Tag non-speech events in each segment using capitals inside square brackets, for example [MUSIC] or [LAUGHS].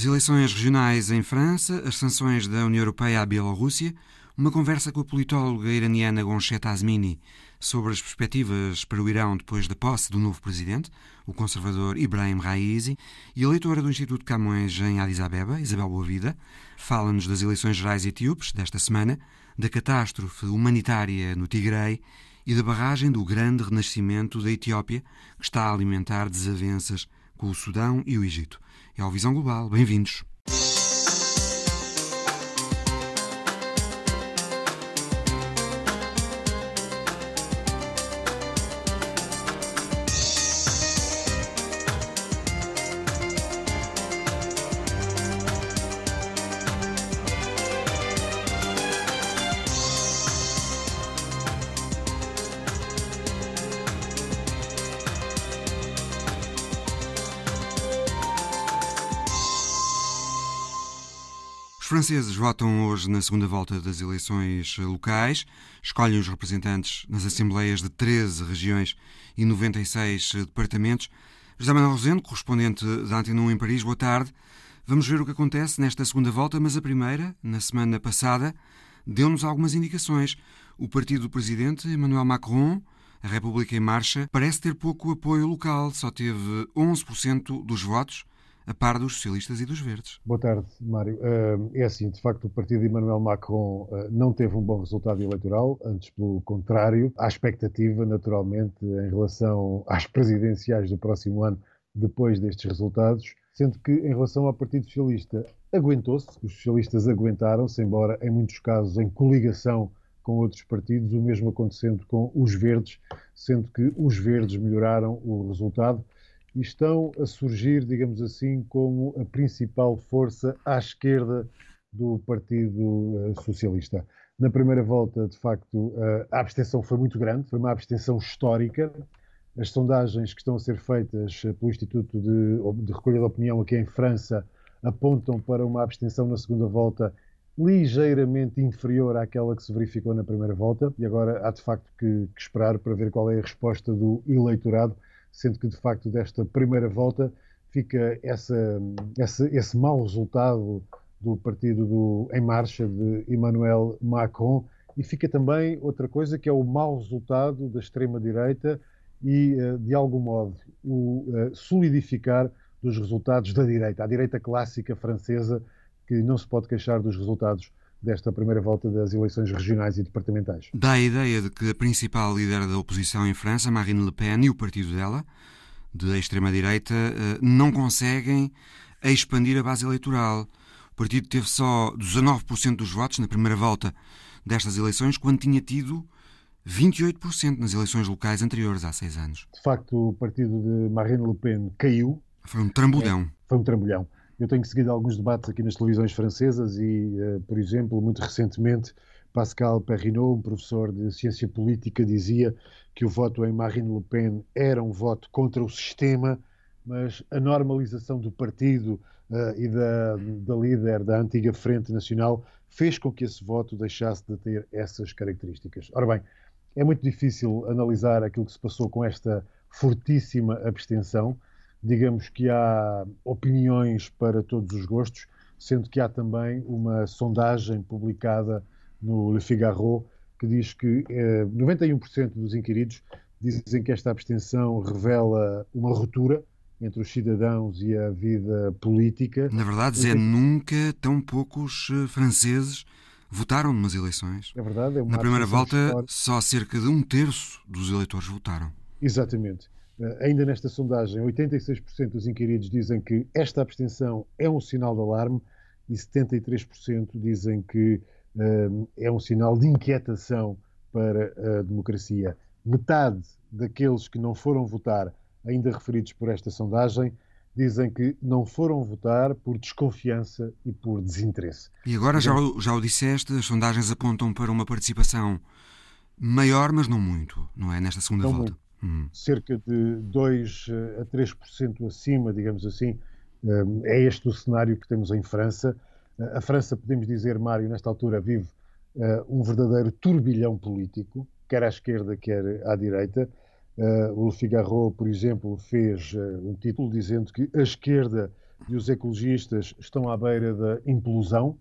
As eleições regionais em França, as sanções da União Europeia à Bielorrússia, uma conversa com a politóloga iraniana Goncheta Azmini sobre as perspectivas para o Irão depois da posse do novo presidente, o conservador Ibrahim Raisi, e a leitora do Instituto Camões em Addis Abeba, Isabel Boavida, fala-nos das eleições gerais etíopes desta semana, da catástrofe humanitária no Tigray e da barragem do grande renascimento da Etiópia, que está a alimentar desavenças com o Sudão e o Egito. É a Visão Global. Bem-vindos. Franceses votam hoje na segunda volta das eleições locais, escolhem os representantes nas assembleias de 13 regiões e 96 departamentos. José Manuel Rosendo, correspondente da Antena 1 em Paris, boa tarde. Vamos ver o que acontece nesta segunda volta, mas a primeira, na semana passada, deu-nos algumas indicações. O partido do presidente, Emmanuel Macron, a República em Marcha, parece ter pouco apoio local, só teve 11% dos votos a par dos socialistas e dos verdes. Boa tarde, Mário. É assim, de facto, o partido de Emmanuel Macron eh, não teve um bom resultado eleitoral, antes pelo contrário. Há expectativa, naturalmente, em relação às presidenciais do próximo ano, depois destes resultados, sendo que, em relação ao Partido Socialista, aguentou-se, os socialistas aguentaram-se, embora em muitos casos em coligação com outros partidos, o mesmo acontecendo com os verdes, sendo que os verdes melhoraram o resultado e estão a surgir, digamos assim, como a principal força à esquerda do Partido eh, Socialista. Na primeira volta, de facto, eh, a abstenção foi muito grande, foi uma abstenção histórica. As sondagens que estão a ser feitas eh, pelo Instituto de, de Recolha de Opinião aqui em França apontam para uma abstenção na segunda volta ligeiramente inferior àquela que se verificou na primeira volta. E agora há de facto que, que esperar para ver qual é a resposta do eleitorado sendo que de facto desta primeira volta fica essa, essa, esse mau resultado do partido do, em marcha de Emmanuel Macron. E fica também outra coisa que é o mau resultado da extrema-direita e, eh, de algum modo, o eh, solidificar dos resultados da direita, a direita clássica francesa, que não se pode queixar dos resultados desta primeira volta das eleições regionais e departamentais. Dá a ideia de que a principal líder da oposição em França, Marine Le Pen, e o partido dela, de extrema-direita, eh, não conseguem expandir a base eleitoral. O partido teve só 19% dos votos na primeira volta destas eleições, quando tinha tido 28% nas eleições locais anteriores, há seis anos. De facto, o partido de Marine Le Pen caiu. Foi um trambolhão. É, foi um trambolhão. Eu tenho seguido alguns debates aqui nas televisões francesas e, uh, por exemplo, muito recentemente, Pascal Perrinot, um professor de ciência política, dizia que o voto em Marine Le Pen era um voto contra o sistema, mas a normalização do partido uh, e da, da líder da antiga Frente Nacional fez com que esse voto deixasse de ter essas características. Ora bem, é muito difícil analisar aquilo que se passou com esta fortíssima abstenção digamos que há opiniões para todos os gostos, sendo que há também uma sondagem publicada no Le Figaro que diz que eh, 91% dos inquiridos dizem que esta abstenção revela uma ruptura entre os cidadãos e a vida política. Na verdade, Zé, nunca tão poucos eh, franceses votaram nas eleições. É verdade. É Na primeira volta, histórica. só cerca de um terço dos eleitores votaram. Exatamente. Eh, ainda nesta sondagem, 86% dos inquiridos dizem que esta abstenção é um sinal de alarme e 73% dizem que uh, é um sinal de inquietação para a democracia. Metade daqueles que não foram votar, ainda referidos por esta sondagem, dizem que não foram votar por desconfiança e por desinteresse. E agora, já, o, já o disseste, as sondagens apontam para uma participação maior, mas não muito, não é? Nesta segunda não volta. Muito uhum. cerca de 2 a 3% acima, digamos assim. Eh, é este o cenário que temos em França. Eh, a França, podemos dizer, Mário, nesta altura vive eh, um verdadeiro turbilhão político, quer à esquerda, quer à direita. O Le Figaro, por exemplo, fez um título dizendo que a esquerda e os ecologistas estão à beira da implosão.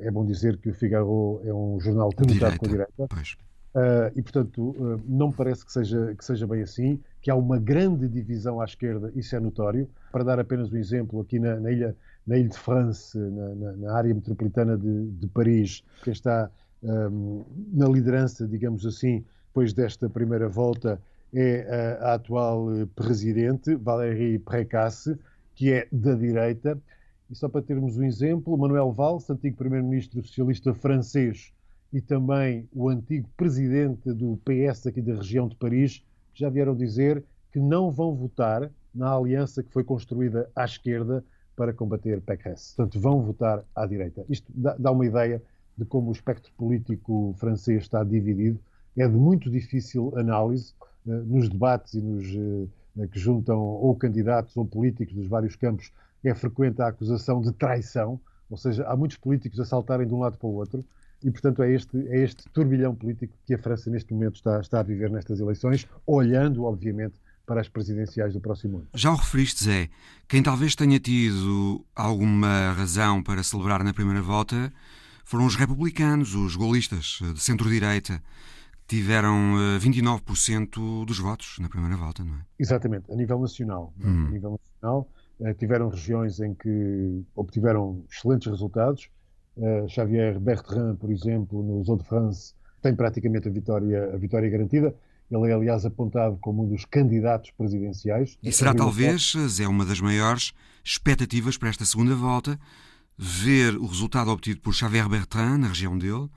É bom dizer que o Figaro é um jornal conectado com a direita. Pois. Uh, e, portanto, uh, não me parece que seja, que seja bem assim, que há uma grande divisão à esquerda, isso é notório. Para dar apenas um exemplo, aqui na, na ilha, na Ilha de France, na, na, na área metropolitana de, de, Paris, que está um, na liderança, digamos assim, depois desta primeira volta, é a, a atual presidente, Valérie Précasse, que é da direita. E só para termos um exemplo, Manuel Valls, antigo primeiro-ministro socialista francês, e também o antigo presidente do PS aqui da região de Paris já vieram dizer que não vão votar na aliança que foi construída à esquerda para combater Pécresse. Portanto, vão votar à direita. Isto dá uma ideia de como o espectro político francês está dividido. É de muito difícil análise uh, nos debates e nos uh, que juntam ou candidatos ou políticos dos vários campos. É frequente a acusação de traição, ou seja, há muitos políticos a saltarem de um lado para o outro. E, portanto, é este, é este turbilhão político que a França, neste momento, está, está a viver nestas eleições, olhando, obviamente, para as presidenciais do próximo ano. Já o referiste, Zé. Quem talvez tenha tido alguma razão para celebrar na primeira volta foram os republicanos, os golistas de centro-direita, que tiveram 29% eh, dos votos na primeira volta, não é? Exatamente, a nível nacional. Hum. A nível nacional, eh, tiveram regiões em que obtiveram excelentes resultados, Uh, Xavier Bertrand, por exemplo, no Zone de France, tem praticamente a vitória, a vitória garantida. Ele é, aliás, apontado como um dos candidatos presidenciais. E será talvez, é uma das maiores expectativas para esta segunda volta, ver o resultado obtido por Xavier Bertrand, na região dele,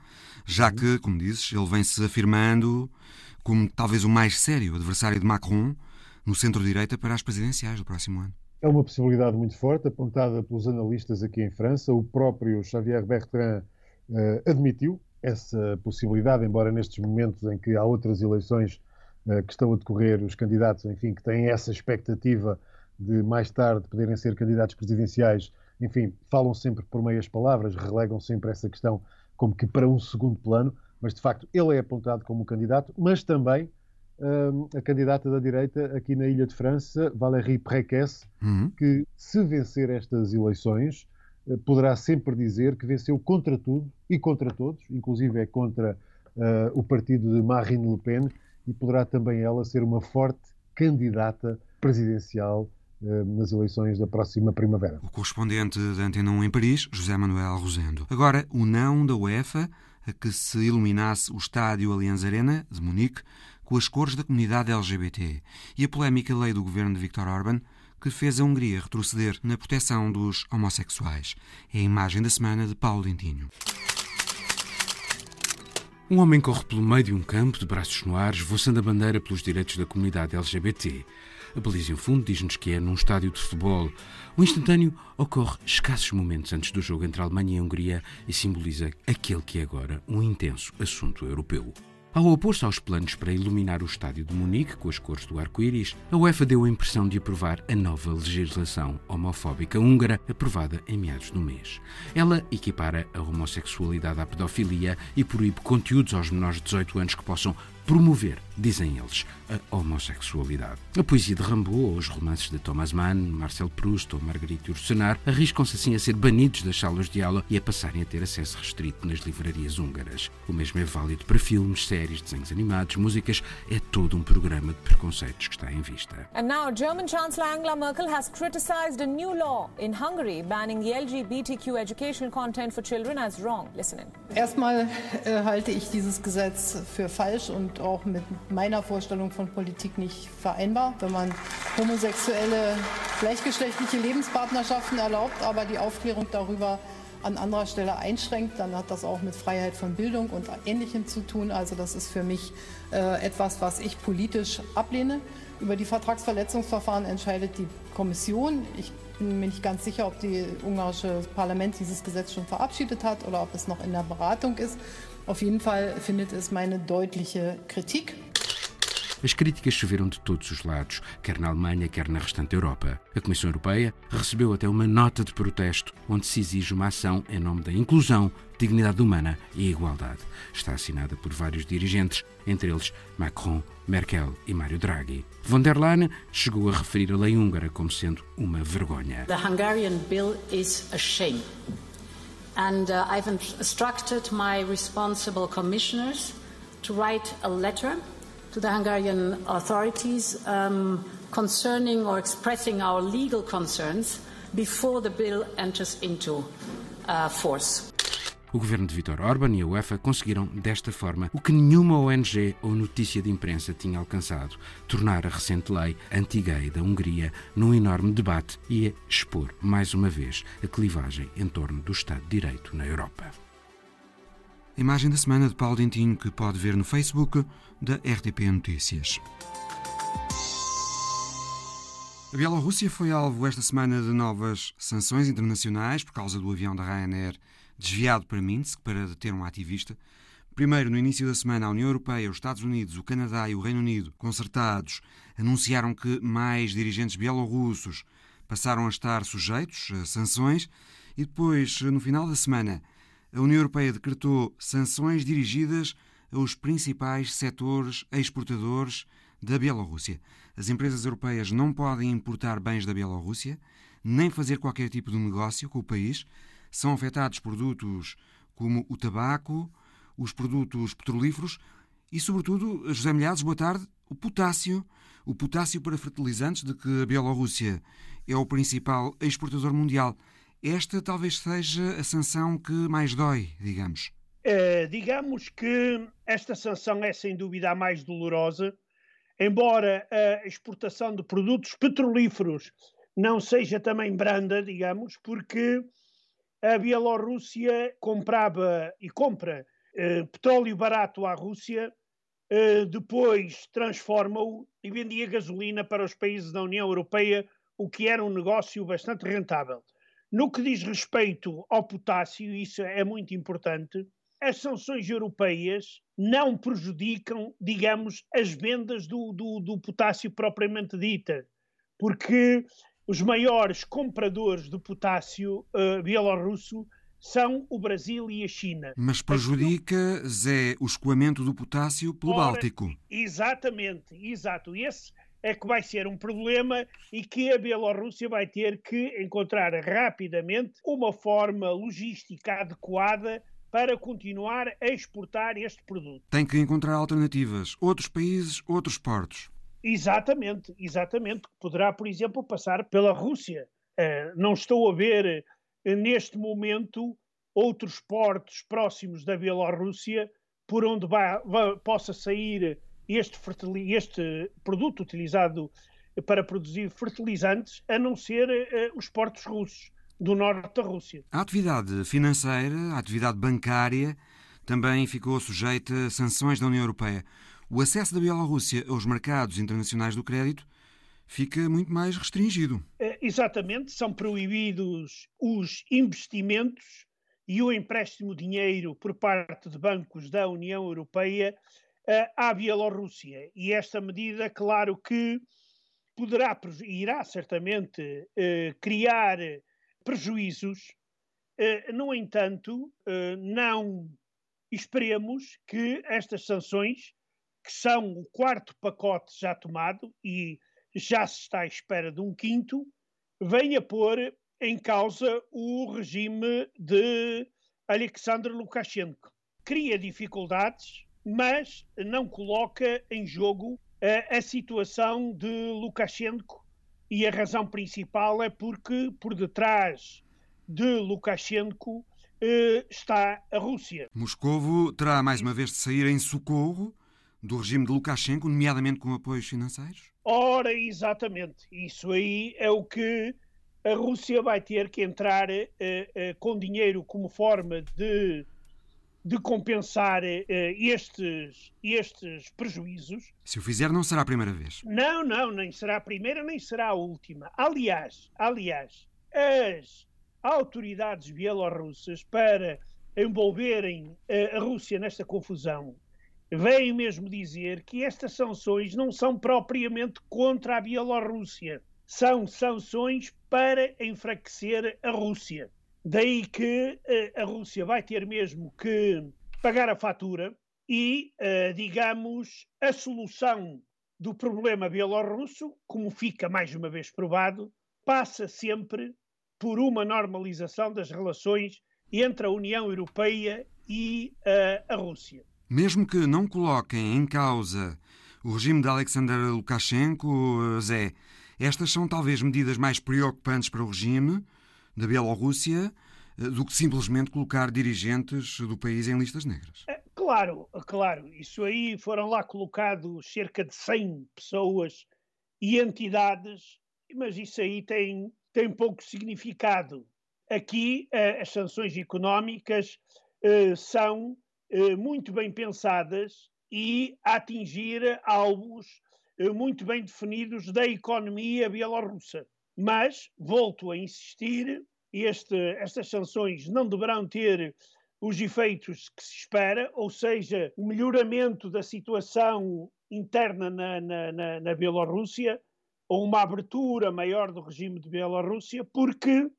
já que, como dizes, ele vem-se afirmando como talvez o mais sério adversário de Macron no centro-direita para as presidenciais do próximo ano. É uma possibilidade muito forte, apontada pelos analistas aqui em França. O próprio Xavier Bertrand uh, admitiu essa possibilidade, embora nestes momentos em que há outras eleições uh, que estão a decorrer, os candidatos, enfim, que têm essa expectativa de mais tarde poderem ser candidatos presidenciais, enfim, falam sempre por meias palavras, relegam sempre essa questão como que para um segundo plano, mas de facto ele é apontado como candidato, mas também a candidata da direita aqui na Ilha de França, Valérie Préquès, uhum. que se vencer estas eleições eh, poderá sempre dizer que venceu contra tudo e contra todos, inclusive é contra uh, o partido de Marine Le Pen, e poderá também ela ser uma forte candidata presidencial uh, nas eleições da próxima primavera. O correspondente da Antena 1 em Paris, José Manuel Rosendo. Agora, o não da UEFA a que se iluminasse o estádio Allianz Arena de Munique com as cores da comunidade LGBT e a polémica lei do governo de Viktor Orban que fez a Hungria retroceder na proteção dos homossexuais. É a imagem da semana de Paulo Dentinho. Um homem corre pelo meio de um campo de braços no ar, esvoaçando a bandeira pelos direitos da comunidade LGBT. A baliza em fundo diz-nos que é num estádio de futebol. O instantâneo ocorre escassos momentos antes do jogo entre a Alemanha e a Hungria e simboliza aquele que é agora um intenso assunto europeu. Ao opor-se aos planos para iluminar o estádio de Munique com as cores do arco-íris, a UEFA deu a impressão de aprovar a nova legislação homofóbica húngara aprovada em meados do mês. Ela equipara a homossexualidade à pedofilia e proíbe conteúdos aos menores de 18 anos que possam promover, dizem eles, a homossexualidade. A poesia de Rimbaud os romances de Thomas Mann, Marcel Proust ou Marguerite Yourcenar arriscam-se assim a ser banidos das salas de aula e a passarem a ter acesso restrito nas livrarias húngaras. O mesmo é válido para filmes, séries, desenhos animados, músicas. É todo um programa de preconceitos que está em vista. And now German Chancellor Angela Merkel has criticized a new law in Hungary banning the LGBTQ educational content for children as wrong. Listen in. Erstmal äh, halte ich dieses Gesetz für falsch und auch mit meiner Vorstellung von Politik nicht vereinbar. Wenn man homosexuelle, gleichgeschlechtliche Lebenspartnerschaften erlaubt, aber die Aufklärung darüber an anderer Stelle einschränkt, dann hat das auch mit Freiheit von Bildung und Ähnlichem zu tun. Also das ist für mich äh, etwas, was ich politisch ablehne. Über die Vertragsverletzungsverfahren entscheidet die Kommission. Ich bin mir nicht ganz sicher, ob das ungarische Parlament dieses Gesetz schon verabschiedet hat oder ob es noch in der Beratung ist. Auf jeden Fall findet es meine deutliche Kritik. As críticas choveram de todos os lados, quer na Alemanha, quer na restante Europa. A Comissão Europeia recebeu até uma nota de protesto onde se exige uma ação em nome da inclusão, dignidade humana e igualdade. Está assinada por vários dirigentes, entre eles Macron, Merkel e Mário Draghi. Von der Leyen chegou a referir a lei húngara como sendo uma vergonha. The Hungarian bill is a shame. And uh, I've instructed my responsible commissioners to write a letter to the Hungarian authorities um, concerning or expressing our legal concerns before the bill enters into uh, force. O governo de Viktor Orban e a UEFA conseguiram, desta forma, o que nenhuma ONG ou notícia de imprensa tinha alcançado: tornar a recente lei anti-gay da Hungria num enorme debate e expor, mais uma vez, a clivagem em torno do Estado de Direito na Europa. Imagem da semana de Paulo Dentinho que pode ver no Facebook da RTP Notícias. A Bielorrússia foi alvo esta semana de novas sanções internacionais por causa do avião da Ryanair desviado para Minsk para deter um ativista. Primeiro, no início da semana, a União Europeia, os Estados Unidos, o Canadá e o Reino Unido, concertados, anunciaram que mais dirigentes bielorrussos passaram a estar sujeitos a sanções e depois, no final da semana, a União Europeia decretou sanções dirigidas aos principais setores exportadores da Bielorrússia. As empresas europeias não podem importar bens da Bielorrússia, nem fazer qualquer tipo de negócio com o país, são afetados produtos como o tabaco, os produtos petrolíferos e, sobretudo, José Milhares, boa tarde, o potássio. O potássio para fertilizantes, de que a Bielorrússia é o principal exportador mundial. Esta talvez seja a sanção que mais dói, digamos. É, digamos que esta sanção é sem dúvida a mais dolorosa, embora a exportação de produtos petrolíferos não seja também branda, digamos, porque a Bielorrússia comprava e compra eh, petróleo barato à Rússia, eh, depois transforma-o e vendia gasolina para os países da União Europeia, o que era um negócio bastante rentável. No que diz respeito ao potássio, isso é muito importante, as sanções europeias não prejudicam, digamos, as vendas do, do, do potássio propriamente dita, porque os maiores compradores de potássio uh, bielorrusso são o Brasil e a China. Mas prejudica, Zé, o escoamento do potássio pelo Ora, Báltico. Exatamente, exato. Esse é que vai ser um problema e que a Bielorrússia vai ter que encontrar rapidamente uma forma logística adequada para continuar a exportar este produto. Tem que encontrar alternativas. Outros países, outros portos. Exatamente, exatamente. Poderá, por exemplo, passar pela Rússia. Uh, não estou a ver uh, neste momento outros portos próximos da Bielorrússia por onde possa sair este, este, produto utilizado para produzir fertilizantes, a não ser uh, os portos russos do norte da Rússia. A atividade financeira, a atividade bancária, também ficou sujeita a sanções da União Europeia o acesso da Bielorrússia aos mercados internacionais do crédito fica muito mais restringido. É, exatamente, são proibidos os investimentos e o empréstimo de dinheiro por parte de bancos da União Europeia uh, à Bielorrússia. E esta medida, claro que poderá, irá certamente uh, criar prejuízos. Uh, no entanto, não esperemos que estas sanções que são o quarto pacote já tomado e já se está à espera de um quinto, venha pôr em causa o regime de Alexander Lukashenko. Cria dificuldades, mas não coloca em jogo a, a situação de Lukashenko e a razão principal é porque por detrás de Lukashenko eh, está a Rússia. Moscovo terá mais uma vez de sair em socorro do regime de Lukashenko, nomeadamente com apoios financeiros? Ora, exatamente. Isso aí é o que a Rússia vai ter que entrar uh, uh, com dinheiro como forma de, de compensar uh, estes, estes prejuízos. Se o fizer, não será a primeira vez. Não, não, nem será a primeira, nem será a última. Aliás, aliás, as autoridades bielorrussas para envolverem a Rússia nesta confusão veio mesmo dizer que estas sanções não são propriamente contra a Bielorrússia, são sanções para enfraquecer a Rússia. Daí que uh, a Rússia vai ter mesmo que pagar a fatura e, uh, digamos, a solução do problema bielorrusso, como fica mais uma vez provado, passa sempre por uma normalização das relações entre a União Europeia e uh, a Rússia. Mesmo que não coloquem em causa o regime de Alexander Lukashenko, Zé, estas são talvez medidas mais preocupantes para o regime da Bielorrússia eh, do que simplesmente colocar dirigentes do país em listas negras. É, claro, claro. Isso aí foram lá colocados cerca de 100 pessoas e entidades, mas isso aí tem, tem pouco significado. Aqui eh, as sanções económicas eh, são muito bem pensadas e a atingir alvos muito bem definidos da economia bielorrussa. Mas, volto a insistir, este, estas sanções não deverão ter os efeitos que se espera, ou seja, o melhoramento da situação interna na, na, na, na Bielorrússia, ou uma abertura maior do regime de Bielorrússia, porque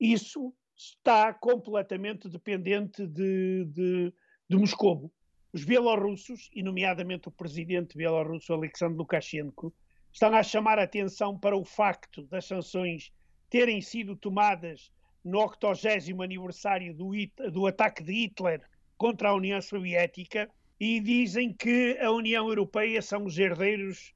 isso está completamente dependente de, de, de Moscou. Os bielorrussos, e nomeadamente o presidente bielorrusso Alexandre Lukashenko, estão a chamar a atenção para o facto das sanções terem sido tomadas no 80 aniversário do, do ataque de Hitler contra a União Soviética e dizem que a União Europeia são os herdeiros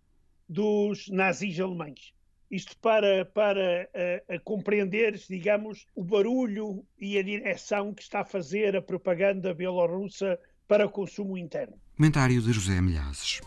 dos nazis alemães. Isto para, para uh, compreender, digamos, o barulho e a direção que está a fazer a propaganda bielorrussa para o consumo interno. Comentário de José Milhazes.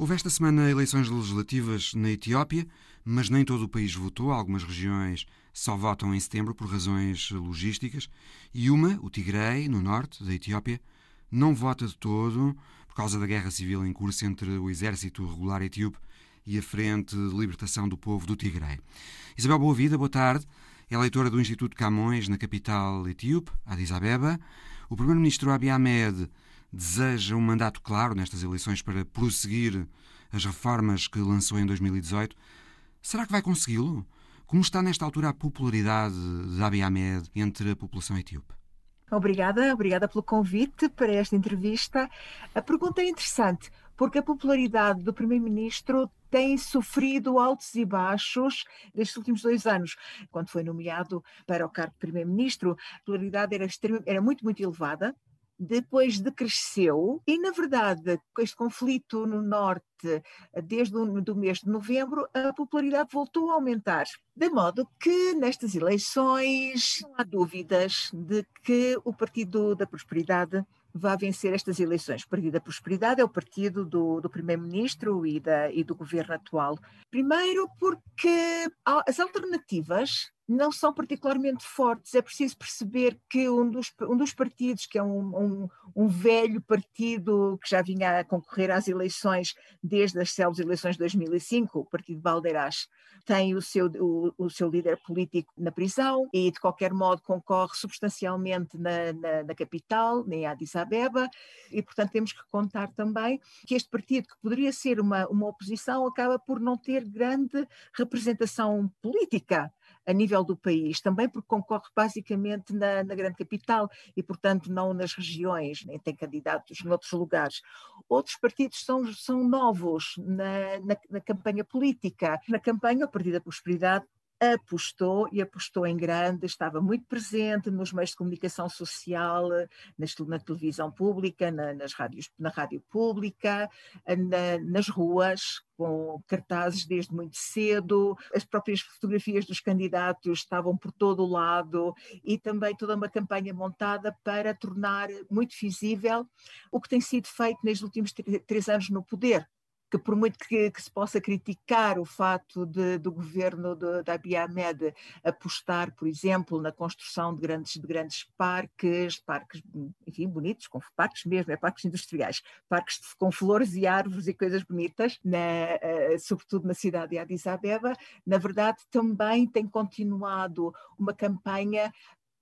Houve esta semana eleições legislativas na Etiópia, mas nem todo o país votou. Algumas regiões só votam em setembro por razões logísticas. E uma, o Tigray, no norte da Etiópia, não vota de todo por causa da guerra civil em curso entre o exército regular etíope e a Frente de Libertação do Povo do Tigray. Isabel Boa-Vida, boa tarde. É leitora do Instituto Camões, na capital etíope, Addis Abeba. O primeiro-ministro Abiy Ahmed deseja um mandato claro nestas eleições para prosseguir as reformas que lançou em 2018. Será que vai consegui-lo? Como está nesta altura a popularidade de Abiy Ahmed entre a população etíope? Obrigada, obrigada pelo convite para esta entrevista. A pergunta é interessante, porque a popularidade do Primeiro-Ministro tem sofrido altos e baixos nestes últimos dois anos. Quando foi nomeado para o cargo de Primeiro-Ministro, a popularidade era, era muito, muito elevada, depois decresceu e, na verdade, com este conflito no norte, desde o do mês de novembro, a popularidade voltou a aumentar. De modo que, nestas eleições, não há dúvidas de que o Partido da Prosperidade vai vencer estas eleições. O Partido da Prosperidade é o partido do, do Primeiro-Ministro e, e do governo atual. Primeiro, porque as alternativas não são particularmente fortes. É preciso perceber que um dos, um dos partidos, que é um, um, um, velho partido que já vinha a concorrer às eleições desde as célebres eleições de 2005, o Partido Baldeirás, tem o seu, o, o, seu líder político na prisão e, de qualquer modo, concorre substancialmente na, na, na capital, em Addis Abeba, e, portanto, temos que contar também que este partido, que poderia ser uma, uma oposição, acaba por não ter grande representação política a nível do país, também porque concorre basicamente na, na, grande capital e, portanto, não nas regiões, nem tem candidatos em outros lugares. Outros partidos são, são novos na, na, na campanha política. Na campanha, o Partido da Prosperidade apostou e apostou em grande, estava muito presente nos meios de comunicação social, na televisão pública, na, nas rádios, na rádio pública, na, nas ruas, com cartazes desde muito cedo, as próprias fotografias dos candidatos estavam por todo o lado e também toda uma campanha montada para tornar muito visível o que tem sido feito nestes últimos três anos no poder, que por muito que, que, se possa criticar o fato de, do governo de, da Abiy Ahmed apostar, por exemplo, na construção de grandes, de grandes parques, parques, enfim, bonitos, com parques mesmo, é parques industriais, parques com flores e árvores e coisas bonitas, na, uh, sobretudo na cidade de Addis Abeba, na verdade também tem continuado uma campanha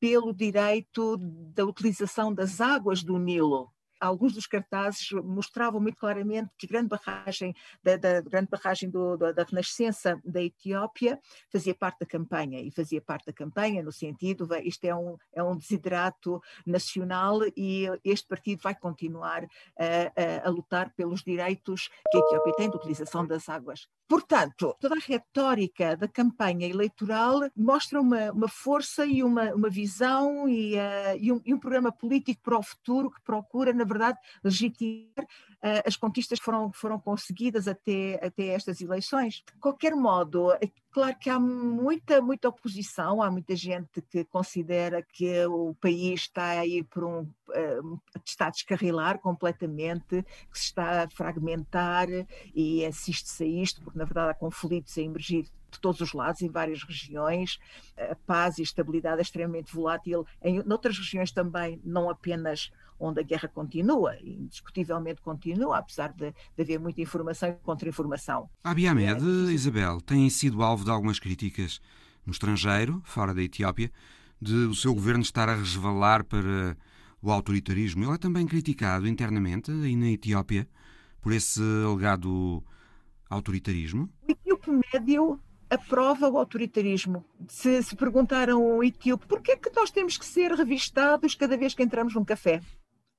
pelo direito da utilização das águas do Nilo alguns dos cartazes mostravam muito claramente que a grande barragem da, da grande barragem do, da, da, renascença da Etiópia fazia parte da campanha e fazia parte da campanha no sentido isto é um é um desiderato nacional e este partido vai continuar a, a, a lutar pelos direitos que a Etiópia tem de utilização das águas. Portanto, toda a retórica da campanha eleitoral mostra uma, uma força e uma, uma visão e, uh, e, um, e um programa político para o futuro que procura, na verdade, legitimar uh, as conquistas que foram, foram conseguidas até, até estas eleições. De qualquer modo, é claro que há muita, muita oposição, há muita gente que considera que o país está a ir por um. Uh, está a descarrilar completamente, que se está a fragmentar e assiste-se a isto, porque na verdade há conflitos a emergir de todos os lados, em várias regiões. A paz e a estabilidade é extremamente volátil. Em outras regiões também, não apenas onde a guerra continua, indiscutivelmente continua, apesar de, de haver muita informação e contra-informação. A Abiy Ahmed, é, Isabel, tem sido alvo de algumas críticas no estrangeiro, fora da Etiópia, de o seu governo estar a resvalar para o autoritarismo. Ele é também criticado internamente, aí na Etiópia, por esse alegado autoritarismo. O etíope médio aprova o autoritarismo. Se, se perguntaram ao etíope por que é que nós temos que ser revistados cada vez que entramos num café?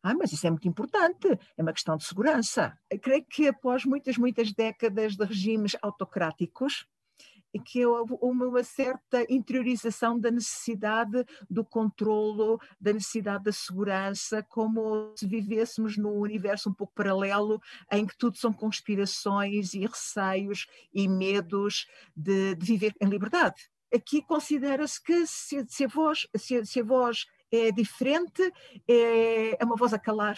Ah, mas isso é muito importante, é uma questão de segurança. Eu creio que após muitas, muitas décadas de regimes autocráticos, que houve uma certa interiorização da necessidade do controlo, da necessidade da segurança, como se vivêssemos num universo um pouco paralelo, em que tudo são conspirações e receios e medos de, de viver em liberdade. Aqui considera-se que se, se, a voz, se, se a voz é diferente, é, é uma voz a calar,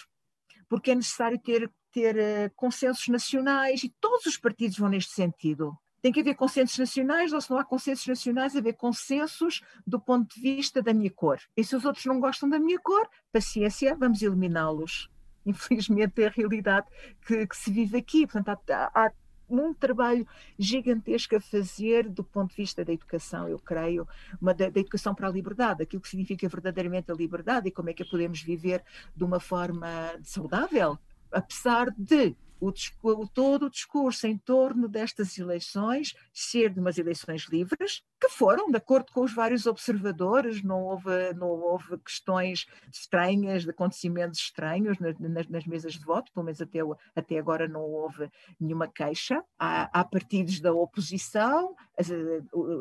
porque é necessário ter, ter uh, consensos nacionais e todos os partidos vão neste sentido. Tem que haver consensos nacionais, ou se não há consensos nacionais, haver consensos do ponto de vista da minha cor. E se os outros não gostam da minha cor, paciência, vamos eliminá-los. Infelizmente é a realidade que, que se vive aqui. Portanto, há, há um trabalho gigantesco a fazer do ponto de vista da educação, eu creio, uma da, da, educação para a liberdade, aquilo que significa verdadeiramente a liberdade e como é que a podemos viver de uma forma saudável, apesar de o, o, todo o discurso em torno destas eleições ser de umas eleições livres, que foram, de acordo com os vários observadores, não houve, não houve questões estranhas, de acontecimentos estranhos nas, nas mesas de voto, pelo menos até, até agora não houve nenhuma queixa. Há, há partidos da oposição,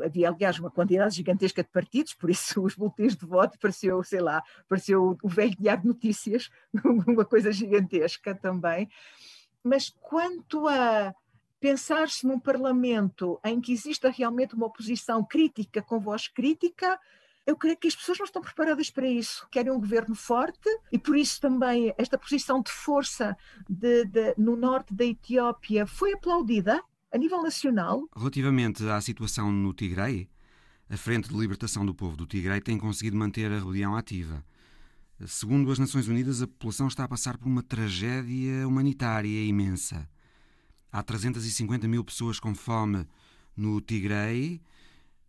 havia aliás uma quantidade gigantesca de partidos, por isso os boletins de voto pareceu, sei lá, pareceu o velho diário de notícias, [LAUGHS] uma coisa gigantesca também. Mas quanto a pensar-se num Parlamento em que exista realmente uma oposição crítica com voz crítica, eu creio que as pessoas não estão preparadas para isso. Querem um governo forte e por isso também esta posição de força de, de, no norte da Etiópia foi aplaudida a nível nacional. Relativamente à situação no Tigray, a Frente de Libertação do Povo do Tigray tem conseguido manter a rebelião ativa. Segundo as Nações Unidas, a população está a passar por uma tragédia humanitária imensa. Há 350 mil pessoas com fome no Tigray,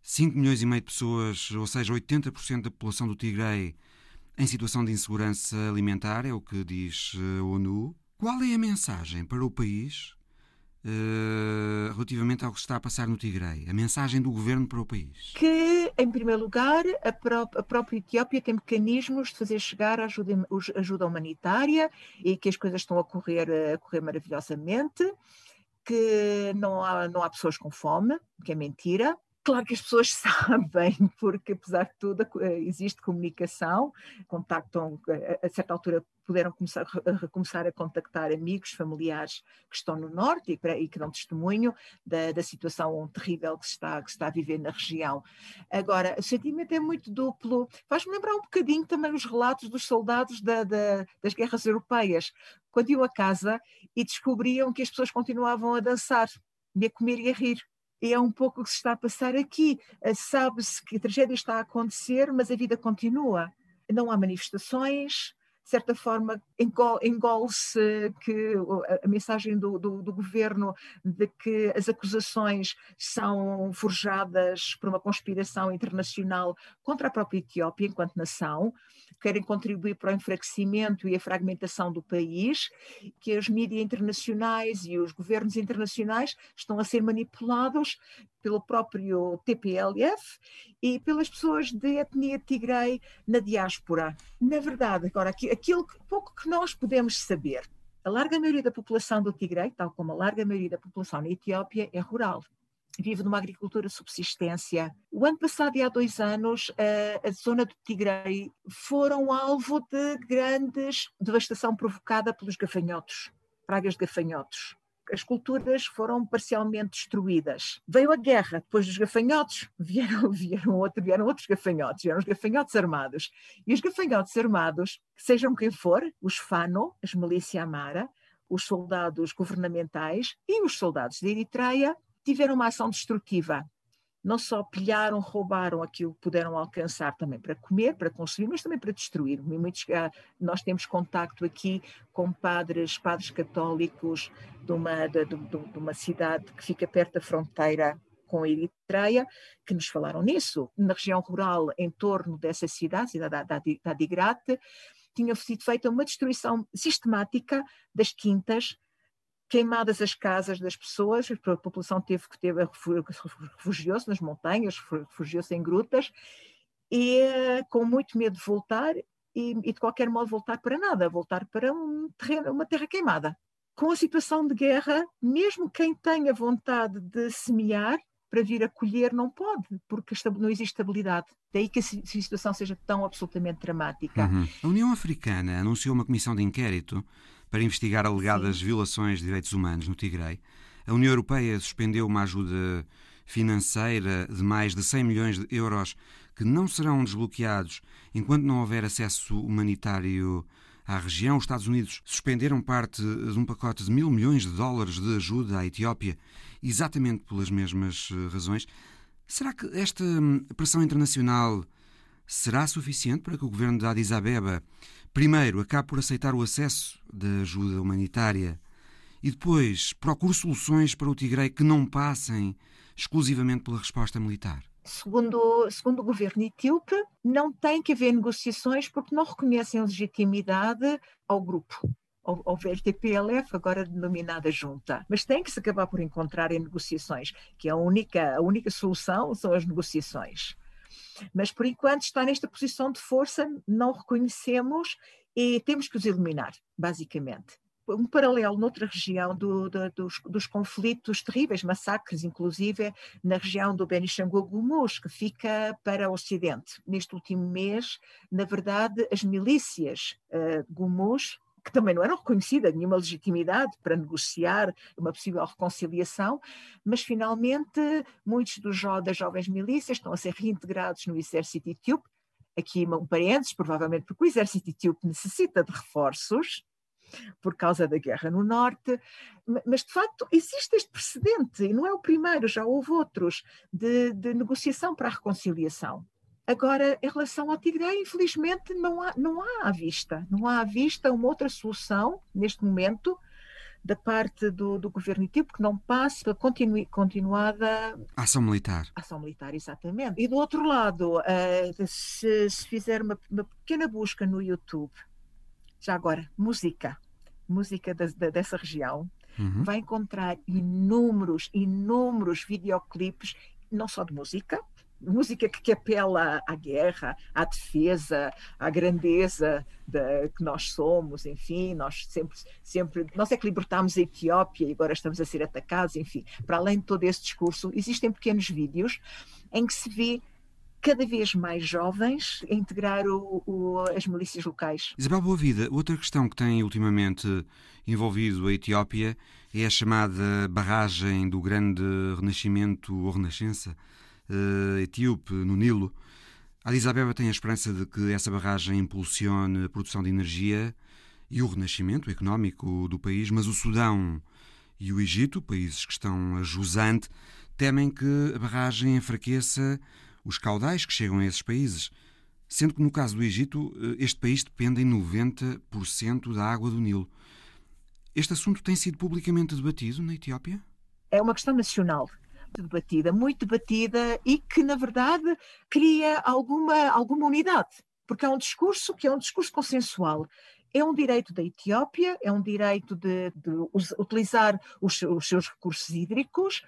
5 milhões e meio de pessoas, ou seja, 80% da população do Tigray, em situação de insegurança alimentar, é o que diz a ONU. Qual é a mensagem para o país Uh, relativamente ao que está a passar no Tigray, a mensagem do governo para o país? Que, em primeiro lugar, a, pró a própria Etiópia tem mecanismos de fazer chegar a ajuda, ajuda humanitária e que as coisas estão a correr, a correr maravilhosamente, que não há, não há pessoas com fome, que é mentira, Claro que as pessoas [LAUGHS] sabem, porque apesar de tudo existe comunicação, contactam, a certa altura puderam começar, recomeçar a contactar amigos, familiares que estão no norte e, e que dão testemunho da, da, situação terrível que se, está, que se está a viver na região. Agora, o sentimento é muito duplo, faz-me lembrar um bocadinho também os relatos dos soldados da, da, das guerras europeias, quando iam a casa e descobriam que as pessoas continuavam a dançar, e a comer e a rir é um pouco o que se está a passar aqui. Eh, sabe-se que a tragédia está a acontecer, mas a vida continua. Não há manifestações, de certa forma, engole-se que a mensagem do, do, do, governo de que as acusações são forjadas por uma conspiração internacional contra a própria Etiópia enquanto nação, querem contribuir para o enfraquecimento e a fragmentação do país, que as mídias internacionais e os governos internacionais estão a ser manipulados pelo próprio TPLF e pelas pessoas de etnia tigrei na diáspora. Na verdade, agora, aquilo que, pouco que nós podemos saber, a larga maioria da população do Tigray, tal como a larga maioria da população na Etiópia, é rural vive numa agricultura subsistência. O ano passado e há dois anos, a, a zona do Tigray foram alvo de grandes devastação provocada pelos gafanhotos, pragas de gafanhotos as culturas foram parcialmente destruídas. Veio a guerra, depois dos gafanhotos, [LAUGHS] vieram, vieram, outro, vieram outros gafanhotos, vieram os gafanhotos armados. E os gafanhotos armados, sejam quem for, os Fano, as milícia Amara, os soldados governamentais e os soldados de Eritreia, tiveram uma ação destrutiva não só pilharam, roubaram aquilo que puderam alcançar também para comer, para consumir, mas também para destruir. Muitos, ah, nós temos contacto aqui com padres, padres católicos de uma, de, de, de uma cidade que fica perto da fronteira com a Eritreia, que nos falaram nisso. Na região rural em torno dessa cidade, cidade da, da Digrate, tinha sido feita uma destruição sistemática das quintas, queimadas as casas das pessoas, a população teve que ter refugiou-se nas montanhas, refugiou-se em grutas e com muito medo de voltar e, e, de qualquer modo voltar para nada, voltar para um terreno, uma terra queimada. Com a situação de guerra, mesmo quem tenha vontade de semear para vir a colher não pode, porque não existe estabilidade. Daí que a situação seja tão absolutamente dramática. Uhum. A União Africana anunciou uma comissão de inquérito para investigar alegadas Sim. violações de direitos humanos no Tigray. A União Europeia suspendeu uma ajuda financeira de mais de 100 milhões de euros que não serão desbloqueados enquanto não houver acesso humanitário à região. Os Estados Unidos suspenderam parte de um pacote de mil milhões de dólares de ajuda à Etiópia, exatamente pelas mesmas eh, razões. Será que esta hum, pressão internacional será suficiente para que o governo de Addis Abeba primeiro acabe por aceitar o acesso da ajuda humanitária e depois procure soluções para o Tigray que não passem exclusivamente pela resposta militar? Segundo, segundo o governo etíope, não tem que haver negociações porque não reconhecem legitimidade ao grupo ao, ao VLTPLF, agora denominada junta. Mas tem que se acabar por encontrar em negociações, que a única, a única solução são as negociações. Mas por enquanto está nesta posição de força, não reconhecemos e temos que os eliminar, basicamente. Um paralelo noutra região do, do, dos, dos, conflitos terríveis, massacres, inclusive na região do Benishangul-Gumuz, que fica para o Ocidente. Neste último mês, na verdade, as milícias uh, que também não eram reconhecida nenhuma legitimidade para negociar uma possível reconciliação, mas finalmente muitos dos jo das jovens milícias estão a ser reintegrados no exército etíope. Aqui um parênteses, provavelmente porque o exército etíope necessita de reforços, por causa da guerra no norte, mas de facto existe este precedente, e não é o primeiro, já houve outros, de, de negociação para a reconciliação. Agora, em relação ao Tigray, infelizmente não há, não há à vista, não há à vista uma outra solução neste momento da parte do, do governo etíope que não passe pela continu, continuada ação militar. Ação militar, exatamente. E do outro lado, uh, se, se, fizer uma, uma, pequena busca no YouTube, já agora, música, música da, da, dessa região, uhum. vai encontrar inúmeros, inúmeros videoclipes, não só de música, música que apela à guerra, à defesa, à grandeza da, que nós somos, enfim, nós sempre, sempre, nós é que libertámos a Etiópia e agora estamos a ser atacados, enfim, para além de todo esse discurso, existem pequenos vídeos em que se vê cada vez mais jovens a integrar o, o, as milícias locais. Isabel Boavida, outra questão que tem ultimamente envolvido a Etiópia é a chamada barragem do grande renascimento ou renascença etíope, no Nilo. Addis Abeba tem a esperança de que essa barragem impulsione a produção de energia e o renascimento económico do país, mas o Sudão e o Egito, países que estão a jusante, temem que a barragem enfraqueça os caudais que chegam a esses países. sendo que no caso do Egito, eh, este país depende em 90% da água do Nilo. Este assunto tem sido publicamente debatido na Etiópia? É uma questão nacional debatida, muito debatida e que, na verdade, cria alguma, alguma unidade, porque é um discurso que é um discurso consensual. É um direito da Etiópia, é um direito de, de utilizar os, os, seus recursos hídricos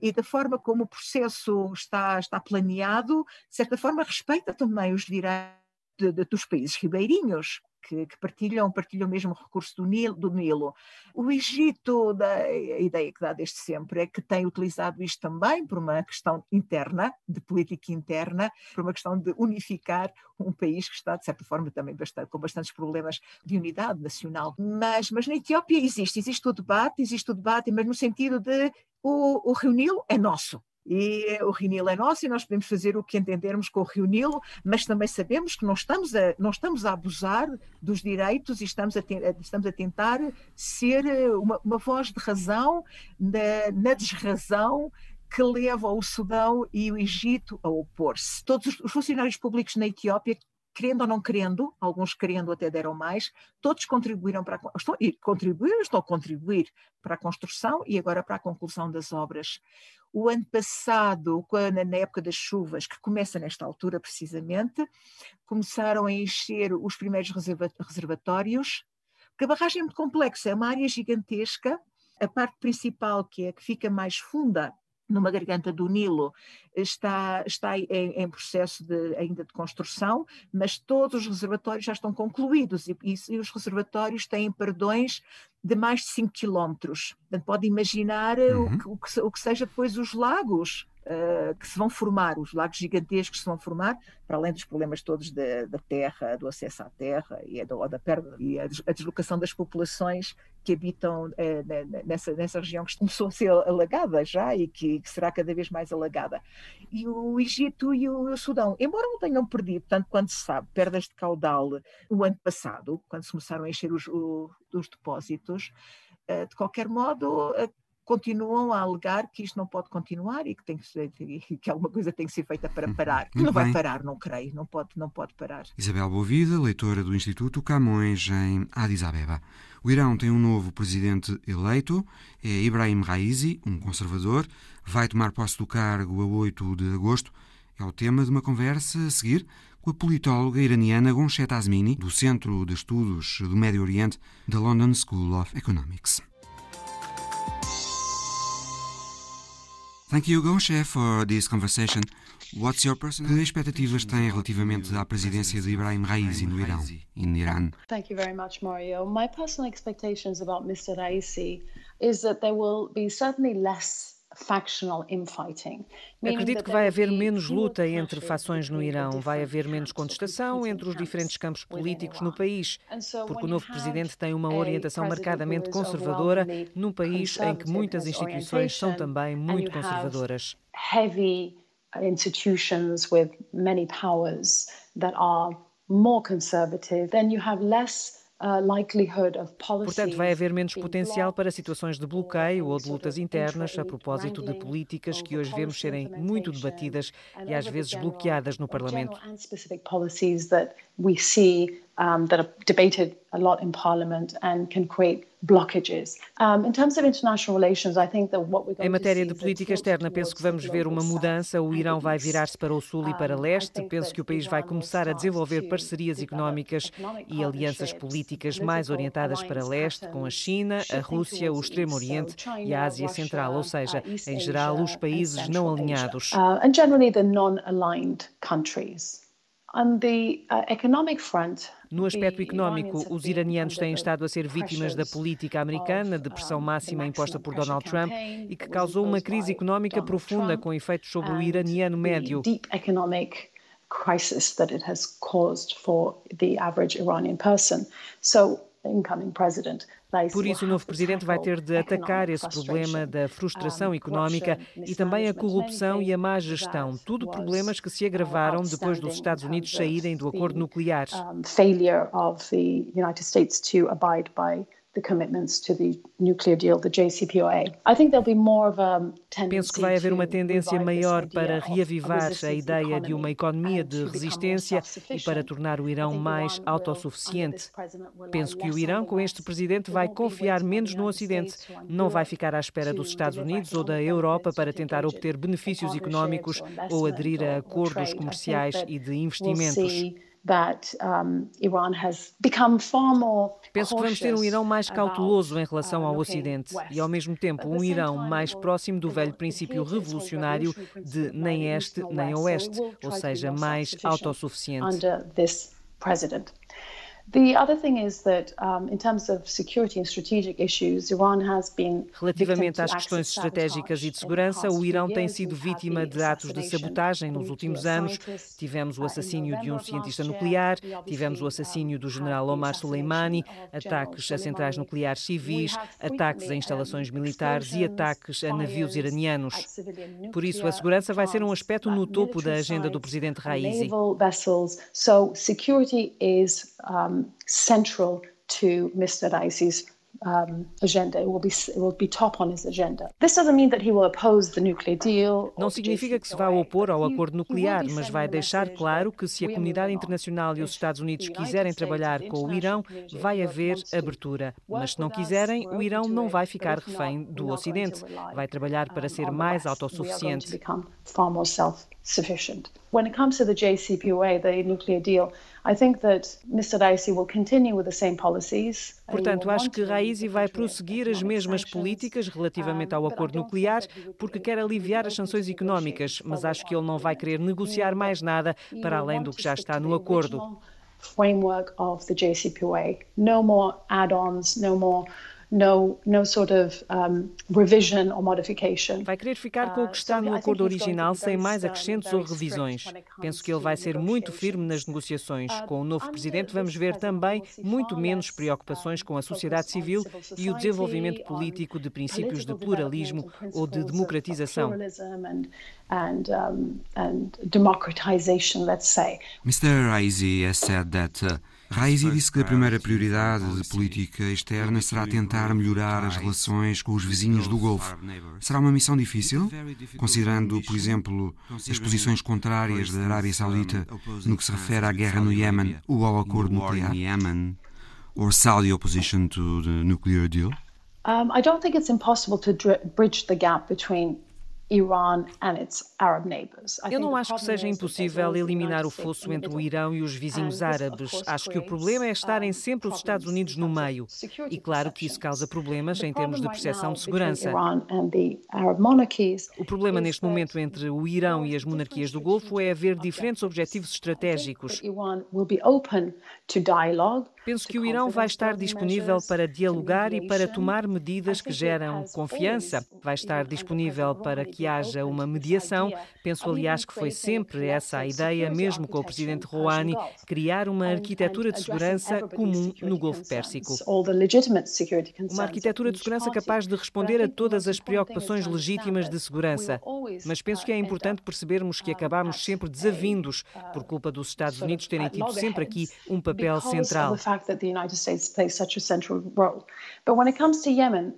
e da forma como o processo está, está planeado, de certa forma respeita também os direitos de, de, dos países ribeirinhos que, que, partilham, partilham mesmo o recurso do Nilo, do Nilo. O Egito, da, a ideia que dá desde sempre é que tem utilizado isto também por uma questão interna, de política interna, por uma questão de unificar um país que está, de certa forma, também bastante, com bastantes problemas de unidade nacional. Mas, mas na Etiópia existe, existe o debate, existe o debate, mas no sentido de o, o Rio Nilo é nosso, e o Rio Nilo é nosso e nós podemos fazer o que entendermos com o Rio Nilo, mas também sabemos que não estamos a, não estamos a abusar dos direitos e estamos a, estamos a tentar ser uma, uma voz de razão na, na desrazão que leva o Sudão e o Egito a opor-se. Todos os funcionários públicos na Etiópia querendo ou não querendo, alguns querendo até deram mais, todos contribuíram para a, contribuíram, a contribuir para a construção e agora para a conclusão das obras. O ano passado, quando, na época das chuvas, que começa nesta altura precisamente, começaram a encher os primeiros reservatórios, porque a barragem é muito complexa, é uma área gigantesca, a parte principal, que é que fica mais funda, numa garganta do Nilo está, está em, em processo de, ainda de construção, mas todos os reservatórios já estão concluídos e, e, e os reservatórios têm perdões de mais de 5 quilómetros. Pode imaginar uhum. o, que, o, que, o que seja depois os lagos uh, que se vão formar, os lagos gigantescos que se vão formar, para além dos problemas todos da, da terra, do acesso à terra e da, da perda e a, a, deslocação das populações que habitam uh, nessa, nessa região que começou a ser alagada já e que, que, será cada vez mais alagada. E o Egito e o Sudão, embora não tenham perdido, tanto quanto se sabe, perdas de caudal o ano passado, quando se começaram a encher os, os depósitos, uh, de qualquer modo, continuam a alegar que isto não pode continuar e que, tem que, ser, que alguma coisa tem que ser feita para uhum. parar. Muito não vai parar, não creio, não pode, não pode parar. Isabel Boavida, leitora do Instituto Camões em Addis Abeba. O Irão tem um novo presidente eleito, é Ibrahim Raisi, um conservador, vai tomar posse do cargo a 8 de agosto. É o tema de uma conversa a seguir com a politóloga iraniana Gonshet Azmini, do Centro de Estudos do Médio Oriente da London School of Economics. Thank you, Goshe, for this conversation. What's your personal... Que expectativas tem relativamente à presidência de Ibrahim Raisi no Irão, in Iran? Thank you very much, Mario. My personal expectations about Mr. Raisi is that there will be certainly less Acredito que vai haver menos luta entre fações no Irão, vai haver menos contestação entre os diferentes campos políticos no país, porque o novo presidente tem uma orientação marcadamente conservadora num país em que muitas instituições são também muito conservadoras. Heavy institutions with many powers that are more conservative, then you have less Portanto, vai haver menos potencial para situações de bloqueio ou de lutas internas a propósito de políticas que hoje vemos serem muito debatidas e às vezes bloqueadas no Parlamento. Um, that are debated a lot in Parliament and can create blockages. Um, in terms of international relations, I think that what we're going Em matéria de política externa, penso que vamos ver uma mudança. O Irão vai virar-se para o sul e para leste. Penso que o país vai começar a desenvolver parcerias económicas e alianças políticas mais orientadas para leste, com a China, a Rússia, o Extremo Oriente e a Ásia Central, ou seja, em geral, os países não alinhados. Uh, and generally the non-aligned countries. No aspecto económico, os iranianos têm estado a ser vítimas da política americana, de pressão máxima imposta por Donald Trump e que causou uma crise económica profunda com efeitos sobre o iraniano médio. crisis that it has caused for the average Iranian person. So, incoming president por isso, o novo presidente vai ter de atacar esse problema da frustração económica e também a corrupção e a má gestão, tudo problemas que se agravaram depois dos Estados Unidos saírem do acordo nuclear. Penso que vai haver uma tendência maior para reavivar a ideia de uma economia de resistência e para tornar o Irão mais autossuficiente. Penso que o Irão, com este presidente, vai confiar menos no Ocidente, não vai ficar à espera dos Estados Unidos ou da Europa para tentar obter benefícios económicos ou aderir a acordos comerciais e de investimentos. Penso que vamos ter um Irão mais cauteloso em relação ao Ocidente e, ao mesmo tempo, um Irão mais próximo do velho princípio revolucionário de nem este nem oeste, ou seja, mais autossuficiente. Relativamente às questões estratégicas e de segurança, o Irão tem sido vítima de atos de sabotagem nos últimos anos. Tivemos o uh, assassínio de um cientista nuclear, tivemos o assassínio do general Omar Soleimani, ataques a centrais nucleares civis, ataques a instalações militares e ataques a navios iranianos. Por isso, a segurança vai ser um aspecto no topo da agenda do presidente Raisi um, central to Mr. Raisi's agenda. It will be it will be top on his agenda. This doesn't mean that he will oppose the nuclear deal. Não significa que se vá opor ao acordo nuclear, mas vai deixar claro que se a comunidade internacional e os Estados Unidos quiserem trabalhar com o Irão, vai haver abertura. Mas se não quiserem, o Irão não vai ficar refém do Ocidente. Vai trabalhar para ser mais autossuficiente. When it comes to the JCPOA, the nuclear deal, I think that Mr. Raisi will continue with the same policies. Portanto, acho que Raisi vai prosseguir as mesmas políticas relativamente ao acordo nuclear, porque quer aliviar as sanções económicas, mas acho que ele não vai querer negociar mais nada para além do que já está no acordo. Framework of the JCPOA. No more add-ons, no more no, no sort of um, revision or modification. Vai querer ficar com o que uh, está no acordo original sem mais acrescentos ou revisões. Penso que ele vai ser muito firme nas negociações. Uh, com o novo presidente vamos ver também muito menos preocupações com a sociedade civil e o desenvolvimento político de princípios de pluralismo ou de democratização. And, um, and democratization, let's say. Mr. Raisi has said that uh, Raisi disse que a primeira prioridade de política externa será tentar melhorar as relações com os vizinhos do Golfo. Será uma missão difícil, considerando, por exemplo, as posições contrárias da Arábia Saudita no que se refere à guerra no Iémen ou ao acordo nuclear? Or Saudi opposition to the nuclear deal? Um, I don't think it's impossible to bridge the gap between eu não acho que seja impossível eliminar o fosso entre o Irão e os vizinhos árabes. Acho que o problema é estarem sempre os Estados Unidos no meio. E claro que isso causa problemas em termos de percepção de segurança. O problema neste momento entre o Irão e as monarquias do Golfo é haver diferentes objetivos estratégicos. Penso que o Irão vai estar disponível para dialogar e para tomar medidas que geram confiança. Vai estar disponível para que haja uma mediação. Penso, aliás, que foi sempre essa a ideia, mesmo com o presidente Rouhani, criar uma arquitetura de segurança comum no Golfo Pérsico. Uma arquitetura de segurança capaz de responder a todas as preocupações legítimas de segurança. Mas penso que é importante percebermos que acabamos sempre desavindos por culpa dos Estados Unidos terem tido sempre aqui um papel central.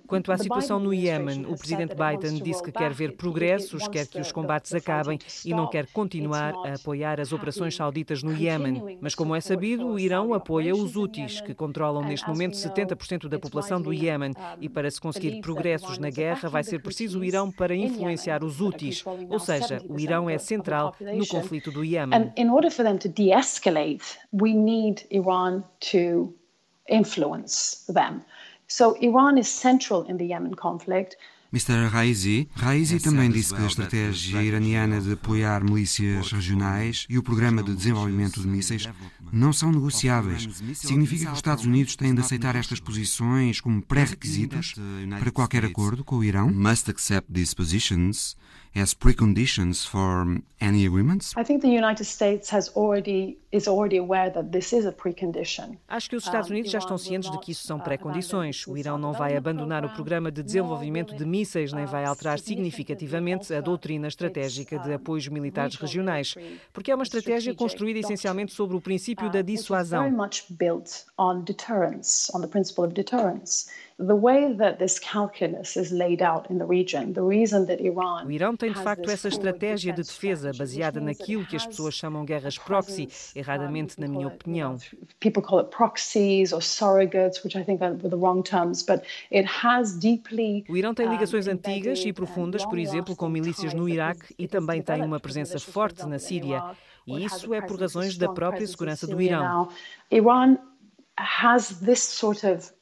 Quanto à situação no Iêmen, o presidente Biden disse que quer ver progressos, quer que os combates acabem e não quer continuar a apoiar as operações sauditas no Iêmen. Mas, como é sabido, o Irão apoia os Houthis, que controlam neste momento 70% da população do Iêmen. E para se conseguir progressos na guerra, vai ser preciso o Irão para influenciar os Houthis. Ou seja, o Irão é central no conflito do Iêmen. In order for them to de-escalate, we need Iran to influence them. So Iran is central in the Yemen conflict. Mr. Raisi, Raisi também disse que a estratégia iraniana de apoiar milícias regionais e o programa de desenvolvimento de mísseis não são negociáveis. Significa que os Estados Unidos têm de aceitar estas posições como pré-requisitos para qualquer acordo com o Irão? Must accept these positions as preconditions for any agreements? I think the United States has already is already aware that this is a precondition. Acho que os Estados Unidos já estão cientes de que isso são pré-condições. O Irão não vai abandonar o programa de desenvolvimento de mísseis nem vai alterar significativamente a doutrina estratégica de apoios militares regionais, porque é uma estratégia construída essencialmente sobre o princípio da dissuasão. Very much built on deterrence, on the principle of deterrence. The way that this calculus is laid out in the region, the reason that Iran O Irão tem de facto essa estratégia de defesa baseada naquilo que as pessoas chamam guerras proxy, erradamente na minha opinião. People call it proxies or surrogates, which I think are the wrong terms, but it has deeply O Irão tem ligações antigas e profundas, por exemplo, com milícias no Iraque e também tem uma presença forte na Síria. E isso é por razões da própria segurança do Irão. Iran has this sort of.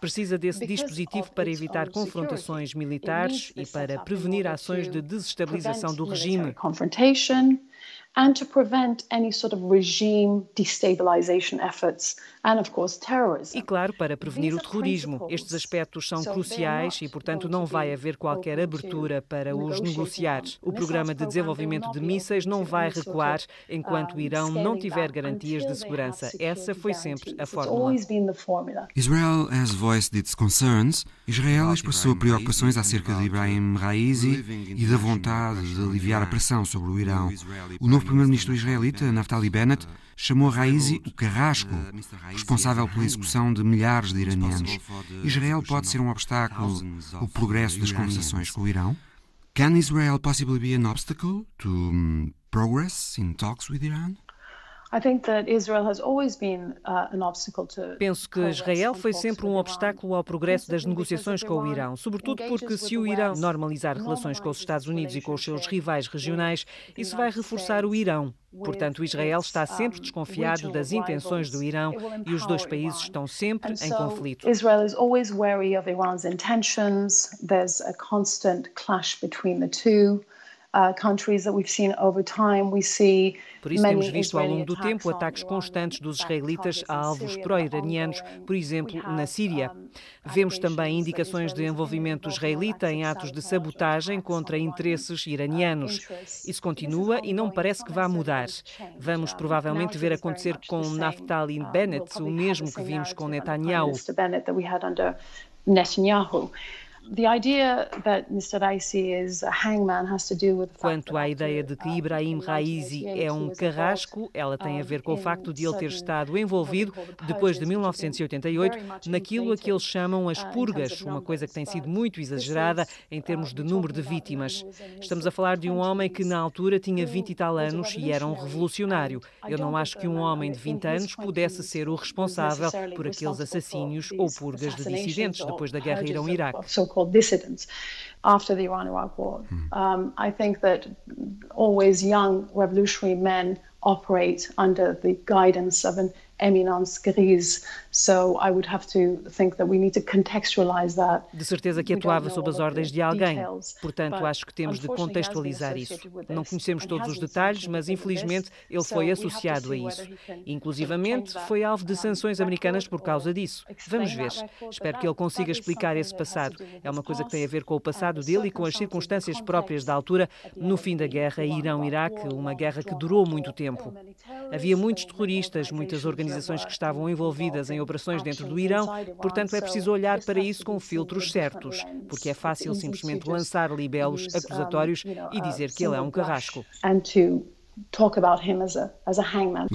Precisa desse dispositivo para evitar confrontações militares e para prevenir ações de desestabilização do regime. And to prevent any sort of regime destabilization efforts and of course terrorism. E claro, para prevenir o terrorismo. Estes aspectos são cruciais e, portanto, não vai haver qualquer abertura para os negociar. O programa de desenvolvimento de mísseis não vai recuar enquanto o Irão não tiver garantias de segurança. Essa foi sempre a fórmula. Israel has voiced its concerns. Israel expressou preocupações acerca de Ibrahim Raisi e da vontade de aliviar a pressão sobre o Irão. O novo primeiro-ministro israelita, Naftali Bennett, chamou Raisi o carrasco, responsável pela execução de milhares de iranianos. Israel pode ser um obstáculo ao progresso das conversações com o Irão? Can Israel possibly be an obstacle to um, progress in talks with Iran? Penso que Israel foi sempre um obstáculo ao progresso das negociações com o Irão, sobretudo porque se o Irão normalizar relações com os Estados Unidos e com os seus rivais regionais, isso vai reforçar o Irão. Portanto, Israel está sempre desconfiado das intenções do Irão e os dois países estão sempre em conflito. Israel is always wary of Iran's intentions. There's a constant clash between the two. Uh, countries that we've seen over time, we see Por isso, temos visto ao longo do tempo ataques constantes dos israelitas a alvos pró-iranianos, por exemplo, na Síria. Vemos também indicações de envolvimento israelita em atos de sabotagem contra interesses iranianos. Isso continua e não parece que vá mudar. Vamos provavelmente ver acontecer com Naftali Bennett o mesmo que vimos com Netanyahu. Netanyahu. Quanto à ideia de que Ibrahim Raisi é um carrasco, ela tem a ver com o facto de ele ter estado envolvido, depois de 1988, naquilo a que eles chamam as purgas, uma coisa que tem sido muito exagerada em termos de número de vítimas. Estamos a falar de um homem que na altura tinha 20 e tal anos e era um revolucionário. Eu não acho que um homem de 20 anos pudesse ser o responsável por aqueles assassínios ou purgas de dissidentes depois da guerra Irão-Iraque. So-called dissidents after the Iran-Iraq War. Mm. Um, I think that always young revolutionary men operate under the guidance of an eminence grise. So I would have to think that we need to contextualize that. De certeza que atuava sob as ordens de alguém. Portanto, acho que temos de contextualizar isso. Não conhecemos todos os detalhes, mas infelizmente ele foi associado a isso. Inclusivamente, foi alvo de sanções americanas por causa disso. Vamos ver. Espero que ele consiga explicar esse passado. É uma coisa que tem a ver com o passado dele e com as circunstâncias próprias da altura, no fim da guerra Irão-Iraque, uma guerra que durou muito tempo. Havia muitos terroristas, muitas organizações que estavam envolvidas em operações dentro do Irão, portanto é preciso olhar para isso com filtros certos, porque é fácil simplesmente lançar libelos acusatórios e dizer que ele é um carrasco. talk about him as a, as a hangman.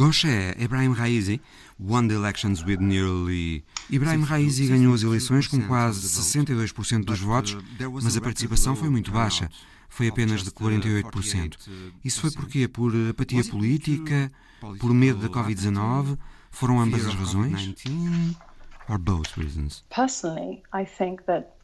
Ibrahim Raisi won the elections with nearly... Ibrahim Raisi ganhou as eleições com quase 62% dos votos, mas a participação foi muito baixa. Foi apenas de 48%. Isso foi porquê? Por apatia política? Por medo da Covid-19? Foram ambas as razões? Or both reasons? Personally, I think that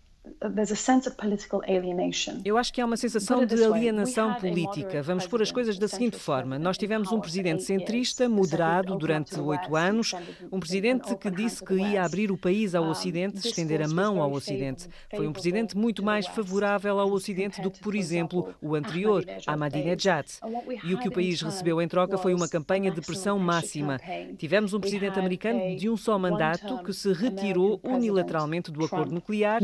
eu acho que há uma sensação de alienação política. Vamos pôr as coisas da seguinte forma: nós tivemos um presidente centrista, moderado durante oito anos, um presidente que disse que ia abrir o país ao Ocidente, estender a mão ao Ocidente. Foi um presidente muito mais favorável ao Ocidente do que, por exemplo, o anterior, Ahmadinejad. E o que o país recebeu em troca foi uma campanha de pressão máxima. Tivemos um presidente americano de um só mandato que se retirou unilateralmente do acordo nuclear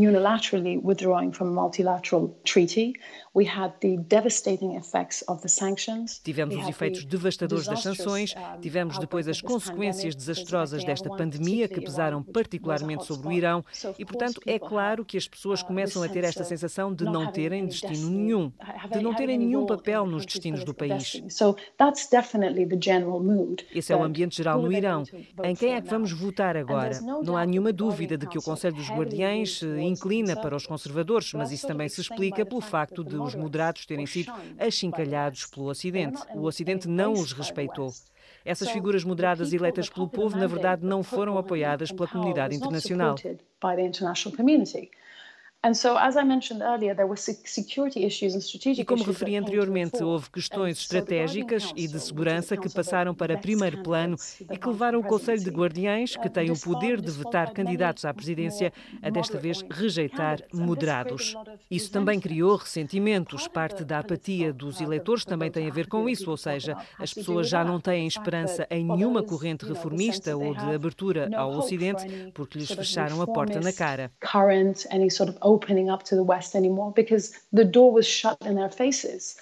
unilaterally withdrawing from a multilateral treaty. We had the devastating effects of the sanctions. Tivemos os efeitos devastadores das sanções, tivemos depois as consequências desastrosas desta pandemia que pesaram particularmente sobre o Irão e, portanto, é claro que as pessoas começam a ter esta sensação de não terem destino nenhum, de não terem nenhum papel nos destinos do país. Esse é o ambiente geral no Irão. Em quem é que vamos votar agora? Não há nenhuma dúvida de que o Conselho dos Guardiães se inclina para os conservadores, mas isso também se explica pelo facto de os moderados terem sido achincalhados pelo Ocidente. O Ocidente não os respeitou. Essas figuras moderadas eleitas pelo povo, na verdade, não foram apoiadas pela comunidade internacional. E como referi anteriormente, houve questões estratégicas e de segurança que passaram para primeiro plano e que levaram o Conselho de Guardiães, que tem o poder de vetar candidatos à presidência, a desta vez rejeitar moderados. Isso também criou ressentimentos. Parte da apatia dos eleitores também tem a ver com isso, ou seja, as pessoas já não têm esperança em nenhuma corrente reformista ou de abertura ao Ocidente porque lhes fecharam a porta na cara opening up to the West anymore because the door was shut in their faces.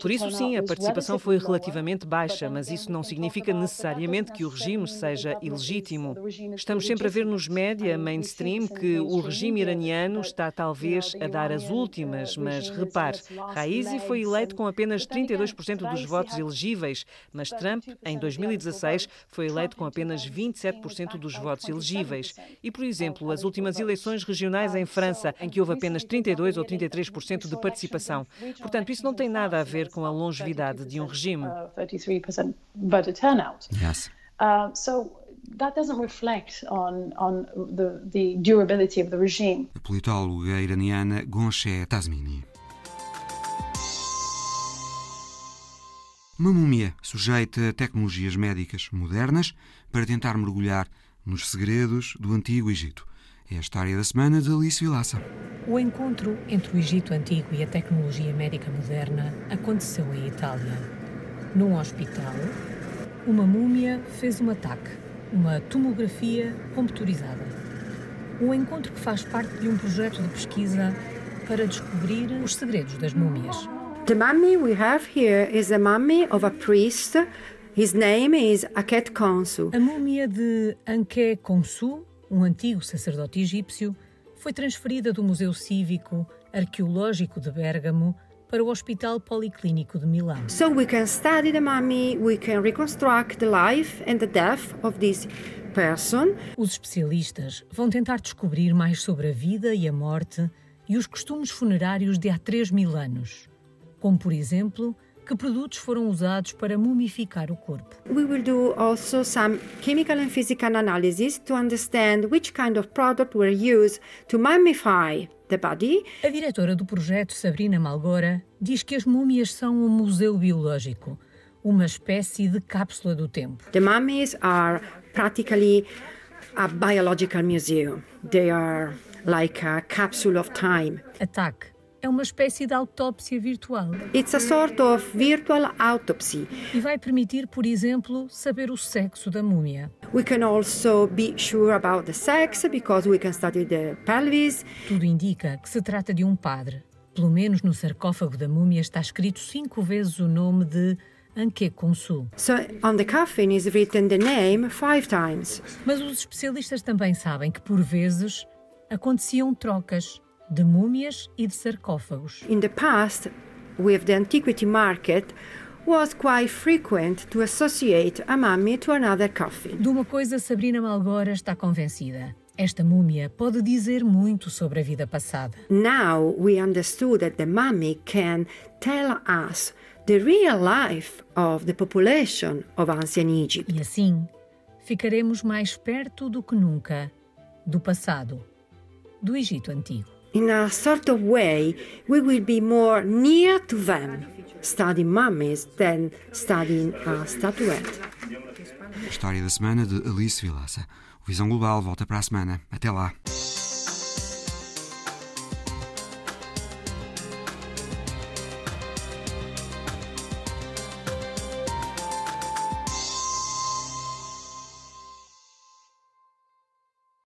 Por isso, sim, a participação foi relativamente baixa, mas isso não significa necessariamente que o regime seja ilegítimo. Estamos sempre a ver nos média mainstream que o regime iraniano está talvez a dar as últimas, mas repare, Raisi foi eleito com apenas 32% dos votos elegíveis, mas Trump, em 2016, foi eleito com apenas 27% dos votos elegíveis. E, por exemplo, as últimas eleições regionais em França, em que houve apenas 32 ou 33% de participação. Portanto, isso não tem nada a ver com a longevidade de um regime. Yes. Uh, so that doesn't reflect on, on the, the durability of the regime. A politóloga iraniana Gonché Tazmini. Uma múmia sujeita a tecnologias médicas modernas para tentar mergulhar nos segredos do Antigo Egito. É a história da semana de Alice Vilaça. O encontro entre o Egito Antigo e a tecnologia médica moderna aconteceu em Itália. Num hospital, uma múmia fez um ataque, uma tomografia computadorizada. Um encontro que faz parte de um projeto de pesquisa para descobrir os segredos das múmias. The mummy we have here is a mummy of a priest. His name is Aket Konsu. A múmia de Anke Konsu um antigo sacerdote egípcio, foi transferida do Museu Cívico Arqueológico de Bérgamo para o Hospital Policlínico de Milão. So we can study the mummy, we can reconstruct the life and the death of this person. Os especialistas vão tentar descobrir mais sobre a vida e a morte e os costumes funerários de há 3 mil anos, como por exemplo que produtos foram usados para mumificar o corpo. We will do also some chemical and physical analysis to understand which kind of product were used to mummify the body. A diretora do projeto, Sabrina Malgora, diz que as múmias são um museu biológico, uma espécie de cápsula do tempo. The mummies are practically a biological museum. They are like a capsule of time. Ataque é uma espécie de autópsia virtual. It's a sort of virtual autopsy. E vai permitir, por exemplo, saber o sexo da múmia. We can also be sure about the sex because we can study the pelvis. Tudo indica que se trata de um padre. Pelo menos no sarcófago da múmia está escrito cinco vezes o nome de Anke Konsu. So on the coffin is written the name five times. Mas os especialistas também sabem que por vezes aconteciam trocas de múmias e de sarcófagos. In the past, with the antiquity market, was quite frequent to associate a mummy to another coffin. De uma coisa Sabrina Malgora está convencida. Esta múmia pode dizer muito sobre a vida passada. Now we understood that the mummy can tell us the real life of the population of ancient Egypt. E assim, ficaremos mais perto do que nunca do passado, do Egito Antigo. In a sort of way, we will be more near to them studying mummies than studying a statuette. História da semana de Alice Vilaça. O Visão Global volta para a semana. Até lá.